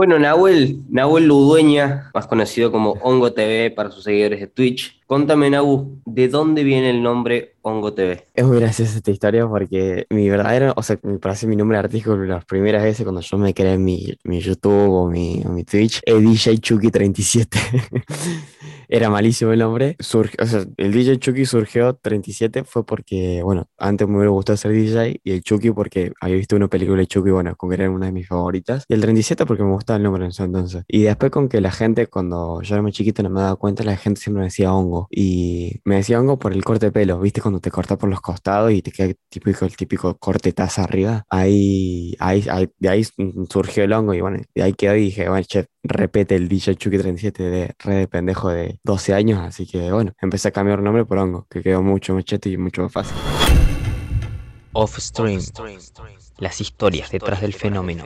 Bueno, Nahuel, Nahuel Ludueña, más conocido como Hongo TV para sus seguidores de Twitch. Contame, Nahu, ¿de dónde viene el nombre Hongo TV? Es muy graciosa esta historia porque mi verdadero, o sea, me parece mi nombre artístico las primeras veces cuando yo me creé mi, mi YouTube o mi, mi Twitch, es DJ Chucky37. Era malísimo el nombre. O sea, el DJ Chucky surgió 37 fue porque, bueno, antes me hubiera gustado ser DJ y el Chucky porque había visto una película de Chucky, bueno, con que era una de mis favoritas. Y el 37 porque me gustaba el nombre en ese entonces. Y después con que la gente, cuando yo era muy chiquito, no me daba cuenta, la gente siempre me decía hongo. Y me decía hongo por el corte de pelo, ¿viste? Cuando te cortas por los costados y te queda típico, el típico corte taza arriba. Ahí, ahí, de ahí surgió el hongo y bueno, de ahí quedó y dije, bueno, chef, repete el DJ Chucky 37 de red de pendejo de 12 años, así que bueno, empecé a cambiar nombre por hongo, que quedó mucho más cheto y mucho más fácil. Off Stream, las historias detrás del fenómeno.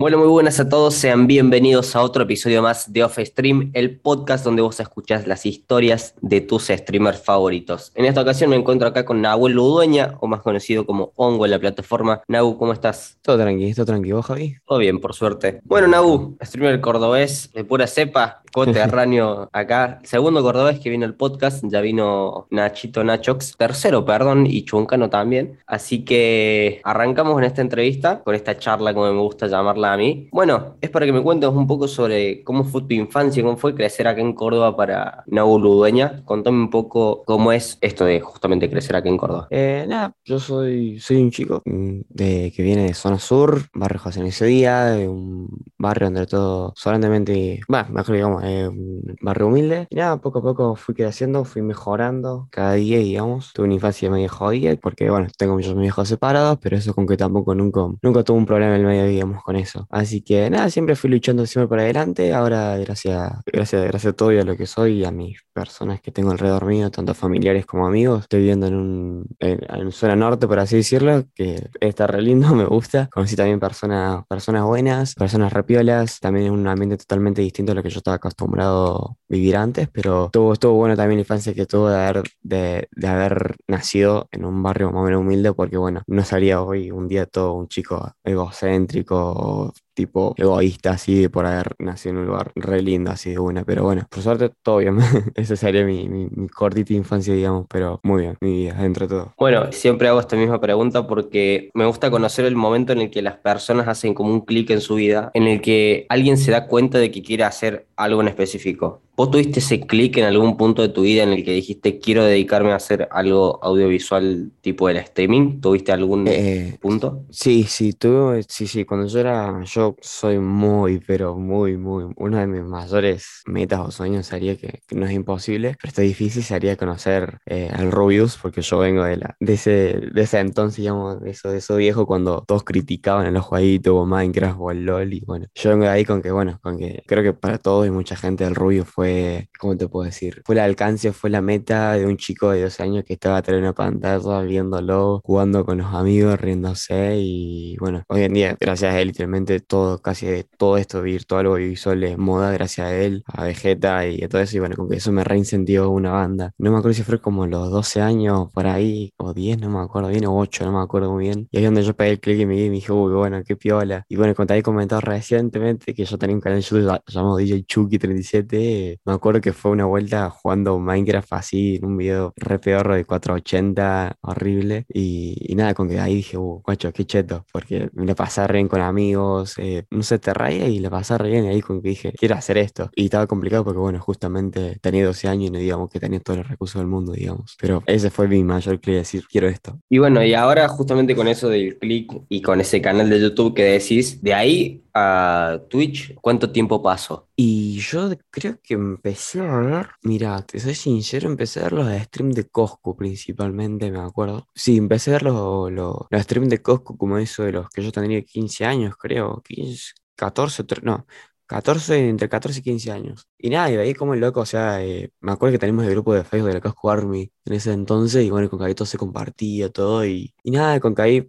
Bueno, muy buenas a todos, sean bienvenidos a otro episodio más de Off Stream, el podcast donde vos escuchás las historias de tus streamers favoritos. En esta ocasión me encuentro acá con Nahuel Ludueña, o más conocido como Hongo en la plataforma. Nahu, ¿cómo estás? Todo tranquilo, todo tranquilo, Javi. Todo bien, por suerte. Bueno, Nahu, streamer cordobés de pura cepa, coterráneo acá. Segundo cordobés que vino el podcast, ya vino Nachito Nachox. Tercero, perdón, y Chuncano también. Así que arrancamos en esta entrevista, con esta charla, como me gusta llamarla mí. Bueno, es para que me cuentes un poco sobre cómo fue tu infancia, cómo fue crecer acá en Córdoba para Nahu Ludueña. Contame un poco cómo es esto de justamente crecer acá en Córdoba. Eh, nada, yo soy, soy un chico de, que viene de zona sur, barrio José ese día, de un barrio donde todo solemnemente, va, mejor digamos, un barrio humilde. Nada, poco a poco fui creciendo, fui mejorando cada día, digamos. Tuve una infancia medio jodida porque, bueno, tengo muchos viejos separados, pero eso con que tampoco nunca, nunca tuve un problema en el medio, digamos, con eso. Así que nada, siempre fui luchando siempre para adelante. Ahora, gracias, gracias, gracias a todo y a lo que soy y a mis personas que tengo alrededor mío, tanto familiares como amigos, estoy viviendo en un en, zona norte, por así decirlo, que está re lindo, me gusta. Conocí también personas, personas buenas, personas repiolas, también es un ambiente totalmente distinto a lo que yo estaba acostumbrado a vivir antes, pero estuvo, estuvo bueno también la infancia que tuvo de haber, de, de haber nacido en un barrio más o menos humilde, porque bueno, no salía hoy un día todo un chico egocéntrico, tipo egoísta, así, por haber nacido en un lugar re lindo, así de buena. Pero bueno, por suerte, todo bien. Esa sería mi, mi, cortita infancia, digamos, pero muy bien, mi vida, dentro de todo. Bueno, siempre hago esta misma pregunta porque me gusta conocer el momento en el que las personas hacen como un clic en su vida, en el que alguien se da cuenta de que quiere hacer algo en específico. ¿Vos tuviste ese clic en algún punto de tu vida en el que dijiste quiero dedicarme a hacer algo audiovisual tipo el streaming? ¿Tuviste algún eh, punto? Sí, sí, tuve, sí, sí, cuando yo era, yo soy muy, pero muy, muy, una de mis mayores metas o sueños sería que, no es imposible, pero está difícil, sería conocer eh, al Rubius, porque yo vengo de, la, de, ese, de ese entonces, digamos, de eso, de eso viejo, cuando todos criticaban en los jueguitos o Minecraft o el LOL, y bueno, yo vengo de ahí con que, bueno, con que creo que para todos y mucha gente el Rubius fue ¿cómo te puedo decir? Fue el alcance, fue la meta de un chico de 12 años que estaba atrás de una pantalla, viéndolo, jugando con los amigos, riéndose y bueno, hoy en día, gracias a él, literalmente todo, casi todo esto virtual o visual es moda, gracias a él, a Vegeta y a todo eso y bueno, con que eso me reincentivó una banda. No me acuerdo si fue como los 12 años por ahí, o 10, no me acuerdo bien, o 8, no me acuerdo muy bien. Y ahí es donde yo pegué el clic y me, me dije, uy, bueno, qué piola. Y bueno, como te había comentado recientemente que yo tenía un canal de YouTube llamado DJ Chucky37, me acuerdo que fue una vuelta jugando Minecraft así, en un video re peor de 480, horrible. Y, nada, con que ahí dije, uh, guacho, qué cheto, porque me la pasé re bien con amigos, eh, no sé, te raya y la pasé re bien. Y ahí con que dije, quiero hacer esto. Y estaba complicado porque, bueno, justamente tenía 12 años y no digamos que tenía todos los recursos del mundo, digamos. Pero ese fue mi mayor clic, decir, quiero esto. Y bueno, y ahora justamente con eso del clic y con ese canal de YouTube que decís, de ahí a Twitch, ¿cuánto tiempo pasó? Y yo creo que empecé a ver, mira, te soy sincero, empecé a ver los streams de Cosco principalmente, me acuerdo. Sí, empecé a ver los, los, streams de Cosco como eso de los que yo tendría 15 años, creo, 15, 14, no, 14, entre 14 y 15 años. Y nada, y ahí como el loco, o sea, eh, me acuerdo que tenemos el grupo de Facebook de la Cosco Army en ese entonces, y bueno, con Caí todo se compartía todo, y, y nada, con Caí,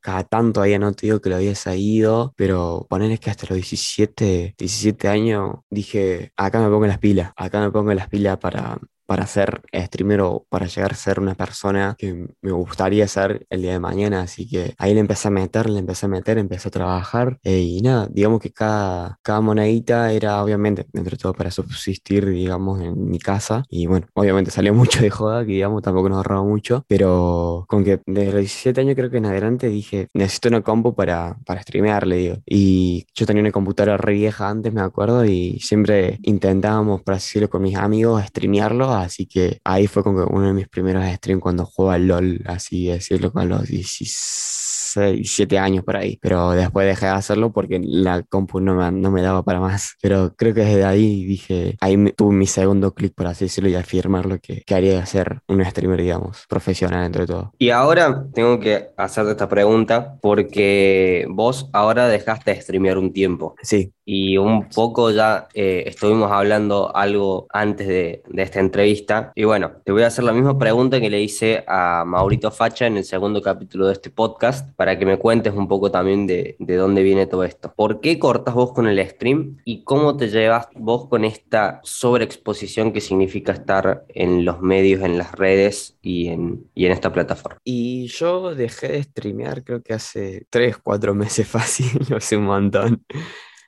cada tanto ahí no te digo que lo había ido, pero poner que hasta los 17, 17 años dije, acá me pongo las pilas, acá me pongo las pilas para, para ser streamer o para llegar a ser una persona que me gustaría ser el día de mañana. Así que ahí le empecé a meter, le empecé a meter, empecé a trabajar eh, y nada, digamos que cada, cada monedita era obviamente, entre todo para subsistir, digamos, en mi casa. Y bueno, obviamente salió mucho de joda, que digamos, tampoco nos ahorraba mucho, pero con que desde los 17 años creo que en adelante dije, necesito una compu para, para streamear, le digo. Y yo tenía una computadora re vieja antes, me acuerdo, y siempre intentábamos, por así decirlo, con mis amigos, streamearlo, así que ahí fue como uno de mis primeros streams cuando jugaba LOL, así decirlo, con los 16 17 años por ahí, pero después dejé de hacerlo porque la compu no me, no me daba para más. Pero creo que desde ahí dije, ahí tuve mi segundo clic, por así decirlo, y afirmar lo que, que haría ser un streamer, digamos, profesional entre todo. Y ahora tengo que hacerte esta pregunta porque vos ahora dejaste de streamear un tiempo. Sí. Y un poco ya eh, estuvimos hablando algo antes de, de, esta entrevista. Y bueno, te voy a hacer la misma pregunta que le hice a Maurito Facha en el segundo capítulo de este podcast para que me cuentes un poco también de, de dónde viene todo esto. ¿Por qué cortas vos con el stream y cómo te llevas vos con esta sobreexposición que significa estar en los medios, en las redes y en, y en esta plataforma? Y yo dejé de streamear creo que hace 3, 4 meses fácil, hace un montón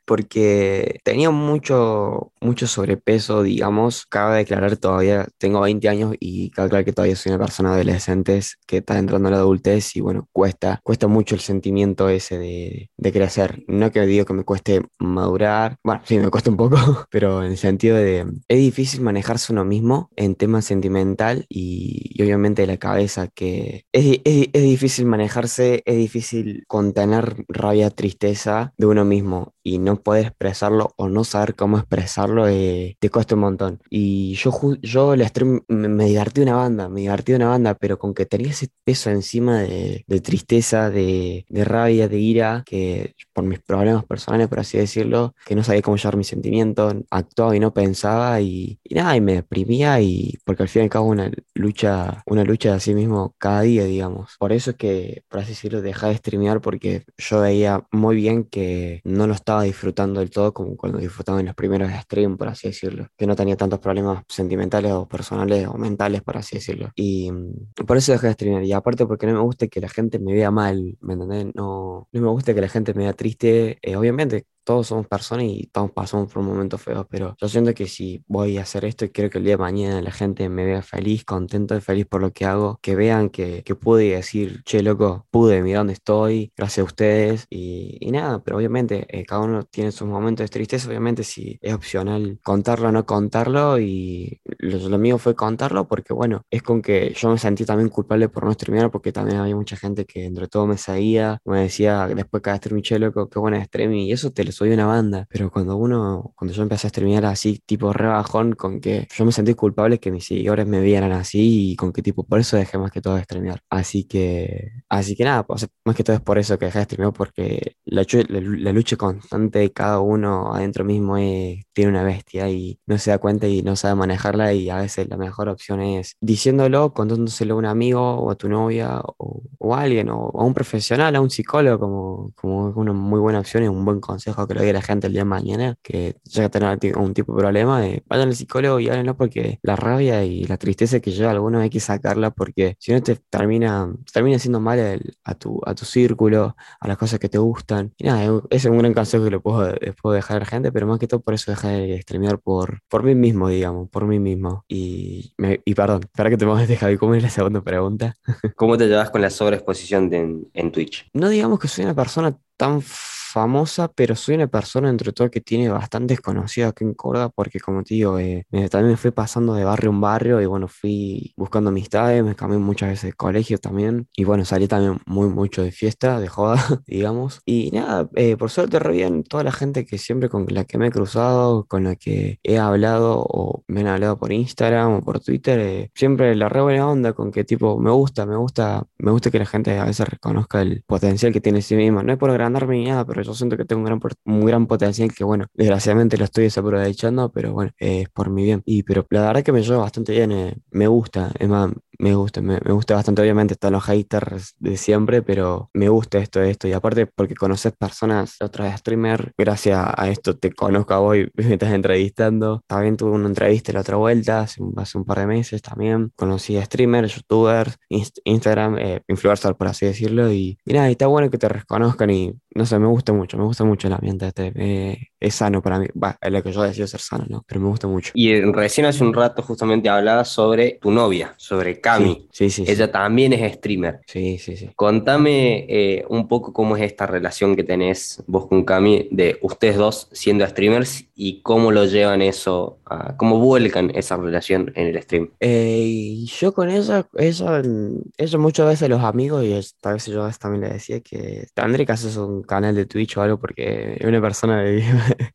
porque tenía mucho, mucho sobrepeso, digamos. Cabe declarar todavía, tengo 20 años y cabe declarar que todavía soy una persona adolescente que está entrando a la adultez y bueno, cuesta, cuesta mucho el sentimiento ese de, crecer. No que digo que me cueste madurar, bueno, sí, me cuesta un poco, pero en el sentido de, es difícil manejarse uno mismo en tema sentimental y, y obviamente la cabeza, que es, es difícil manejarse, es difícil contener rabia, tristeza de uno mismo y no poder expresarlo o no saber cómo expresarlo eh, te cuesta un montón. Y yo, yo el stream me, me, divertí una banda, me divertí una banda, pero con que tenía ese peso encima de, de tristeza, de, de, rabia, de ira, que por mis problemas personales, por así decirlo, que no sabía cómo llevar mis sentimientos, actuaba y no pensaba y, y nada, y me deprimía y porque al fin y al cabo una lucha, una lucha de sí mismo cada día, digamos. Por eso es que, por así decirlo, dejé de streamear porque yo veía muy bien que no lo estaba disfrutando del todo como cuando disfrutaba en los primeros streams, por así decirlo, que no tenía tantos problemas sentimentales o personales o mentales, por así decirlo. Y mm, por eso dejé de streamear. Y aparte porque no me gusta que la gente me vea mal, ¿me entendés? No, no me gusta que la gente me vea triste. Eh, obviamente todos somos personas y todos pasamos por momentos feos, pero yo siento que si voy a hacer esto y quiero que el día de mañana la gente me vea feliz, contento y feliz por lo que hago, que vean que, que pude decir, che, loco, pude, mira dónde estoy, gracias a ustedes y, y nada, pero obviamente eh, cada uno tiene sus momentos de tristeza, obviamente si es opcional contarlo o no contarlo y lo, lo, mío fue contarlo porque bueno, es con que yo me sentí también culpable por no streamear porque también había mucha gente que entre todo me seguía, me decía después cada stream, che, loco, qué buena stream y eso te lo soy una banda, pero cuando uno, cuando yo empecé a streamear así, tipo rebajón, con que yo me sentí culpable que mis seguidores me vieran así y con que tipo, por eso dejé más que todo de streamear. Así que, así que nada, pues, más que todo es por eso que dejé de streamear, porque la, la, la lucha constante de cada uno adentro mismo es, tiene una bestia y no se da cuenta y no sabe manejarla y a veces la mejor opción es diciéndolo, contándoselo a un amigo o a tu novia o, o a alguien o a un profesional, a un psicólogo como, como una muy buena opción y un buen consejo que lo diga la gente el día de mañana, que llega a tener un tipo de problema, de, vayan al psicólogo y háblenlo porque la rabia y la tristeza que lleva a alguno hay que sacarla porque si no te termina, te termina haciendo mal el, a, tu, a tu círculo, a las cosas que te gustan. Y nada, ese es un gran consejo que lo puedo, puedo dejar a la gente, pero más que todo por eso dejé de streamear por, por mí mismo, digamos, por mí mismo. Y, me, y perdón, para que te molestes, Javi, ¿cómo es la segunda pregunta? ¿Cómo te llevas con la sobreexposición de, en, en Twitch? No digamos que soy una persona tan famosa, pero soy una persona entre todo que tiene bastantes conocidos aquí en Córdoba, porque como te digo, eh, también me fui pasando de barrio en barrio y bueno, fui buscando amistades, me cambié muchas veces de colegio también, y bueno, salí también muy mucho de fiesta, de joda, digamos, y nada, eh, por suerte re bien, toda la gente que siempre con la que me he cruzado, con la que he hablado o me han hablado por Instagram o por Twitter, eh, siempre la re buena onda con que tipo, me gusta, me gusta, me gusta que la gente a veces reconozca el potencial que tiene en sí misma, no es por agrandarme ni nada, pero yo siento que tengo un gran, un gran potencial que, bueno, desgraciadamente lo estoy desaprovechando, pero bueno, es por mi bien. Y, pero la verdad que me llevo bastante bien, eh, me gusta, es más, me gusta, me, me gusta bastante. Obviamente están los haters de siempre, pero me gusta esto, esto. Y aparte, porque conoces personas, otros streamers, gracias a esto te conozco a vos me estás entrevistando. También tuve una entrevista la otra vuelta, hace un, par de meses también. Conocí a streamers, youtubers, inst- Instagram, eh, influencers, por así decirlo. Y, nada, y está bueno que te reconozcan y no sé, me gusta mucho, me gusta mucho el ambiente este. Es sano para mí. Va, es lo que yo decido ser sano, ¿no? Pero me gusta mucho. Y eh, recién hace un rato justamente hablabas sobre tu novia, sobre Cami. Sí, sí, sí. Ella también es streamer. Sí, sí, sí. Contame eh, un poco cómo es esta relación que tenés vos con Cami de ustedes dos siendo streamers y cómo lo llevan eso, a- cómo vuelcan esa relación en el stream. Eh, y yo con ella, mm, ella muchas veces los amigos, y a veces yo también le decía que tendré que hacer un canal de Twitch o algo porque es una persona de-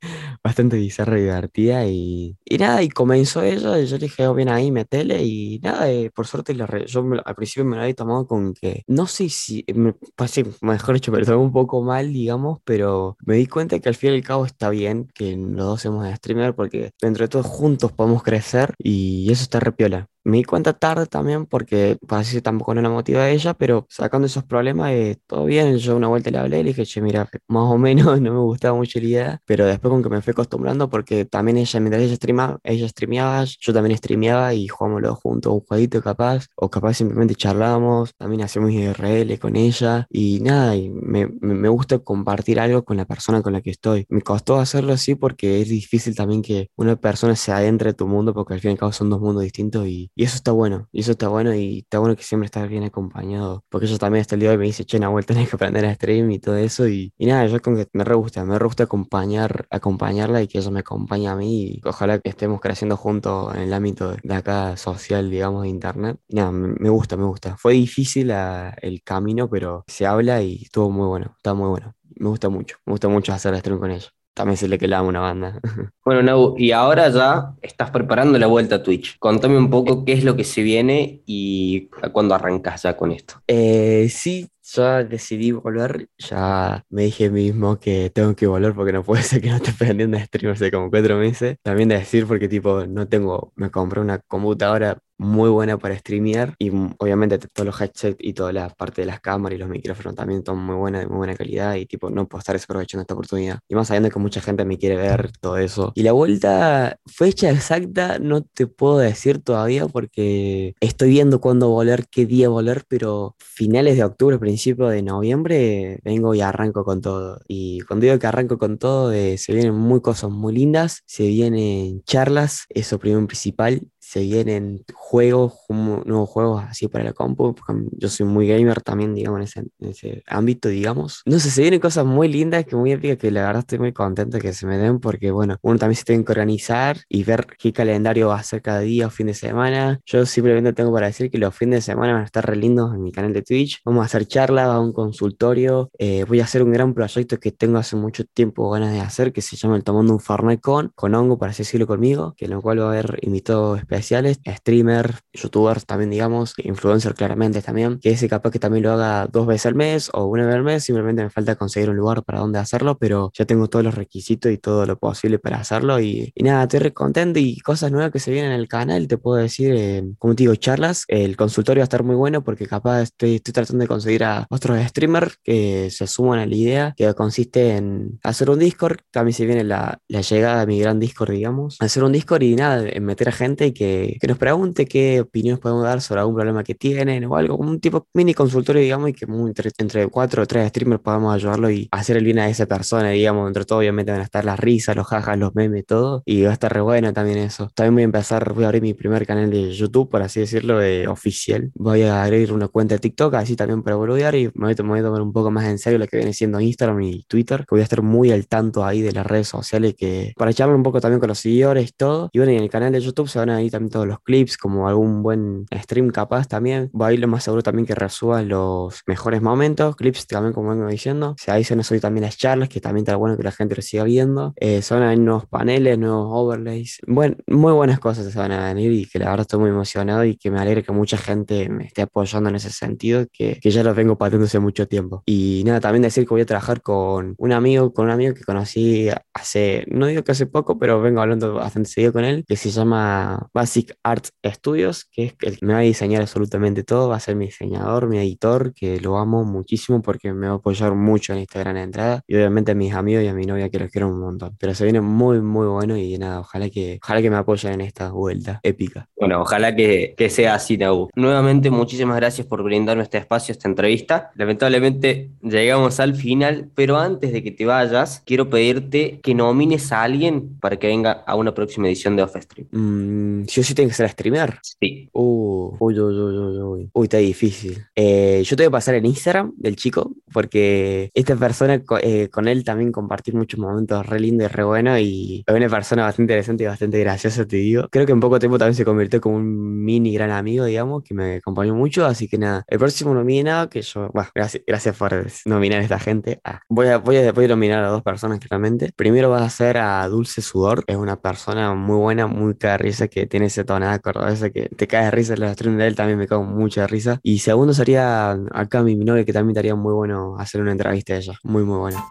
bastante bizarra y divertida y, y nada, y comenzó ella y yo le dije, "Oh, bien ahí, metele y nada, eh, por suerte le re- yo me al principio me lo había tomado con que, no sé si, me, pasé, mejor dicho, me lo tomé un poco mal, digamos, pero me di cuenta que al fin y al cabo está bien que los dos seamos streamer porque dentro de todos juntos podemos crecer y eso está repiola. Me di cuenta tarde también porque parece que tampoco no la motiva a ella, pero sacando esos problemas, eh, todo bien. Yo una vuelta le hablé y le dije, che, mira, más o menos no me gustaba mucho la idea, pero después con que me fui acostumbrando, porque también ella, mientras ella streamaba, ella streameaba, yo también streameaba y jugábamos los juntos, un jueguito capaz, o capaz simplemente charlábamos, también hacíamos IRL con ella y nada, y me, me, me gusta compartir algo con la persona con la que estoy. Me costó hacerlo así porque es difícil también que una persona se adentre a tu mundo, porque al fin y al cabo son dos mundos distintos y, y eso está bueno, y eso está bueno y está bueno que siempre estás bien acompañado, porque ella también hasta el día de hoy me dice, che, Nahuel, tenés que aprender a stream y todo eso y, y nada, yo con que me re gusta, me re gusta acompañar, acompañarla y que ella me acompañe a mí y ojalá que estemos creciendo juntos en el ámbito de acá social, digamos, de internet. Y nada, me, gusta, me gusta. Fue difícil ah, el camino, pero se habla y estuvo muy bueno, está muy bueno. Me gusta mucho, me gusta mucho hacer stream con ella. También se le que la amo una banda. Bueno, Nau, y ahora ya estás preparando la vuelta a Twitch. Contame un poco qué es lo que se viene y cuándo arrancas ya con esto. Eh, sí, ya decidí volver, ya me dije mismo que tengo que volver porque no puede ser que no esté aprendiendo a stream hace como cuatro meses. También de decir porque tipo no tengo, me compré una computadora muy buena para streamear y mm, obviamente todos los headsets y toda la parte de las cámaras y los micrófonos también son muy buenas, de muy buena calidad y tipo no puedo estar desaprovechando esta oportunidad. Y más sabiendo que mucha gente me quiere ver todo eso. Y la vuelta, fecha exacta, no te puedo decir todavía porque estoy viendo cuándo volver, qué día volver, pero finales de octubre, principio de noviembre, vengo y arranco con todo. Y cuando digo que arranco con todo, eh, se vienen muy cosas muy lindas, se vienen charlas, eso primero y principal, se vienen juegos, nuevos juegos así para la compu, porque yo soy muy gamer también, digamos, en ese, en ese ámbito, digamos. No sé, se vienen cosas muy lindas, que muy épicas, que la verdad estoy muy contento que se me den, porque bueno, uno también se tiene que organizar y ver qué calendario va a ser cada día o fin de semana. Yo simplemente tengo para decir que los fines de semana van a estar re lindos en mi canal de Twitch. Vamos a hacer charlas, a un consultorio. eh, voy a hacer un gran proyecto que tengo hace mucho tiempo ganas de hacer, que se llama el Tomando un Fernet con, con hongo, para así decirlo conmigo, que en lo cual va a haber invitados especiales, streamers, youtubers también, digamos, influencers claramente también, que ese capaz que también lo haga dos veces al mes o una vez al mes, simplemente me falta conseguir un lugar para donde hacerlo, pero ya tengo todos los requisitos y todo lo posible para hacerlo y, y nada, estoy re contento y cosas nuevas que se vienen en el canal, te puedo decir, eh, como te digo, charlas, el consultorio va a estar muy bueno porque capaz estoy, estoy tratando de conseguir a otros streamers que se suman a la idea, que consiste en hacer un Discord, también se viene la, la llegada de mi gran Discord, digamos, hacer un Discord y nada, meter a gente y que, que nos pregunte qué opiniones podemos dar sobre algún problema que tienen o algo, como un tipo mini consultorio, digamos, y que entre, entre cuatro o tres streamers podamos ayudarlo y hacer el bien a esa persona, digamos, entre todo obviamente van a estar las risas, los jajas, los memes, todo, y va a estar re bueno también eso. También voy a empezar, voy a abrir mi primer canal de YouTube, por así decirlo, eh, oficial. Voy a abrir una cuenta de TikTok, así también para boludear, y me voy, me voy a tomar un poco más en serio lo que viene siendo Instagram y Twitter, que voy a estar muy al tanto ahí de las redes sociales, que para echarme un poco también con los seguidores todo. Y bueno, y en el canal de YouTube se van a ir también todos los clips, como algún buen stream capaz también. Va a ir lo más seguro también que resuba los mejores momentos, clips también como vengo diciendo. Ahí se nos subir también las charlas, que también está bueno que la gente lo siga viendo. Eh, se van a venir nuevos paneles, nuevos overlays. Bueno, muy buenas cosas se van a venir y que la verdad estoy muy emocionado y que me alegra que mucha gente me esté apoyando en ese sentido, que, que ya lo vengo pateando hace mucho tiempo. Y nada, también decir que voy a trabajar con un amigo, con un amigo que conocí hace, no digo que hace poco, pero vengo hablando bastante seguido con él, que se llama, Basic Arts Studios, que es el que me va a diseñar absolutamente todo, va a ser mi diseñador, mi editor, que lo amo muchísimo porque me va a apoyar mucho en esta gran entrada. Y obviamente a mis amigos y a mi novia que los quiero un montón. Pero se viene muy, muy bueno y nada, ojalá que, ojalá que me apoyen en esta vuelta épica. Bueno, ojalá que, que sea así, Nau. Nuevamente, muchísimas gracias por brindarme este espacio, esta entrevista. Lamentablemente llegamos al final, pero antes de que te vayas, quiero pedirte que nomines a alguien para que venga a una próxima edición de Offstream. Mm, ¿sí o sí tiene que ser streamer? Sí. Uh, uy, uy, uy, uy, uy. Uy, está difícil. Eh, yo te voy a pasar en Instagram del chico, porque esta persona, eh, con él también compartir muchos momentos re lindos y re buenos, y es una persona bastante interesante y bastante graciosa, te digo. Creo que en poco tiempo también se convirtió como un mini gran amigo, digamos, que me acompañó mucho, así que nada, el próximo nominado, que yo, bueno, gracias, gracias por nominar a esta gente. Ah, voy, a, voy, a, voy a nominar a dos personas claramente. Primero va a ser a Dulce Sudor, es una persona muy buena, muy caga de risa, que tiene esa tonada cordobesa que te cae de risa, los streams de él también me cago mucha risa. Y segundo sería acá mi, novia, que también estaría muy bueno hacer una entrevista a ella, muy muy buena.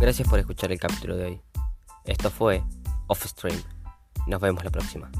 Gracias por escuchar el capítulo de hoy. Esto fue Offstream. Nos vemos la próxima.